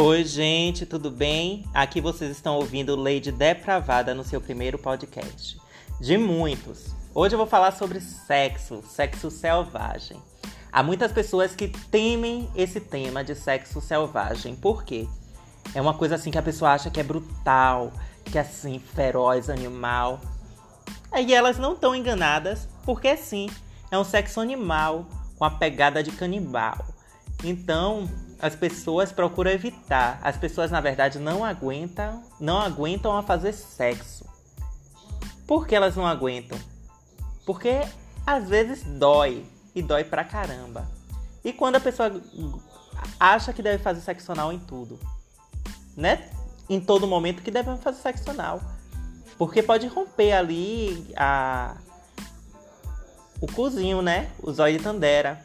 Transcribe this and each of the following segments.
Oi, gente, tudo bem? Aqui vocês estão ouvindo Lady Depravada no seu primeiro podcast. De muitos. Hoje eu vou falar sobre sexo, sexo selvagem. Há muitas pessoas que temem esse tema de sexo selvagem. Por quê? É uma coisa assim que a pessoa acha que é brutal, que é assim, feroz, animal. Aí elas não estão enganadas, porque sim, é um sexo animal com a pegada de canibal. Então, as pessoas procuram evitar. As pessoas, na verdade, não aguentam, não aguentam a fazer sexo. Por que elas não aguentam? Porque às vezes dói e dói pra caramba. E quando a pessoa acha que deve fazer sexo anal em tudo, né? Em todo momento que deve fazer sexo anal. Porque pode romper ali a o cozinho, né? O zóio de tandera.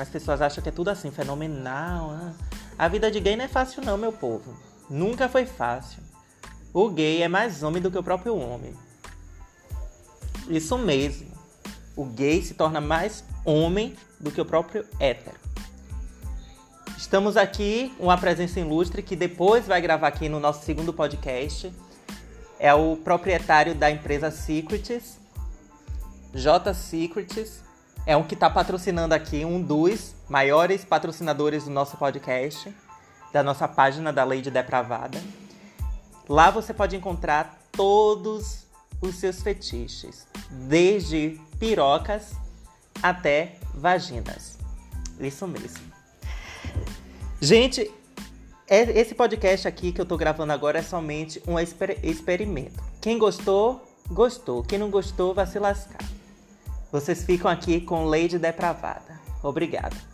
As pessoas acham que é tudo assim, fenomenal. Né? A vida de gay não é fácil não, meu povo. Nunca foi fácil. O gay é mais homem do que o próprio homem. Isso mesmo. O gay se torna mais homem do que o próprio hétero. Estamos aqui, uma presença ilustre que depois vai gravar aqui no nosso segundo podcast. É o proprietário da empresa Secrets, J Secrets é um que está patrocinando aqui, um dos maiores patrocinadores do nosso podcast, da nossa página da de Depravada. Lá você pode encontrar todos os seus fetiches, desde pirocas até vaginas. Isso mesmo. Gente, é, esse podcast aqui que eu tô gravando agora é somente um exper experimento. Quem gostou, gostou. Quem não gostou, vai se lascar. Vocês ficam aqui com Lady Depravada. Obrigado.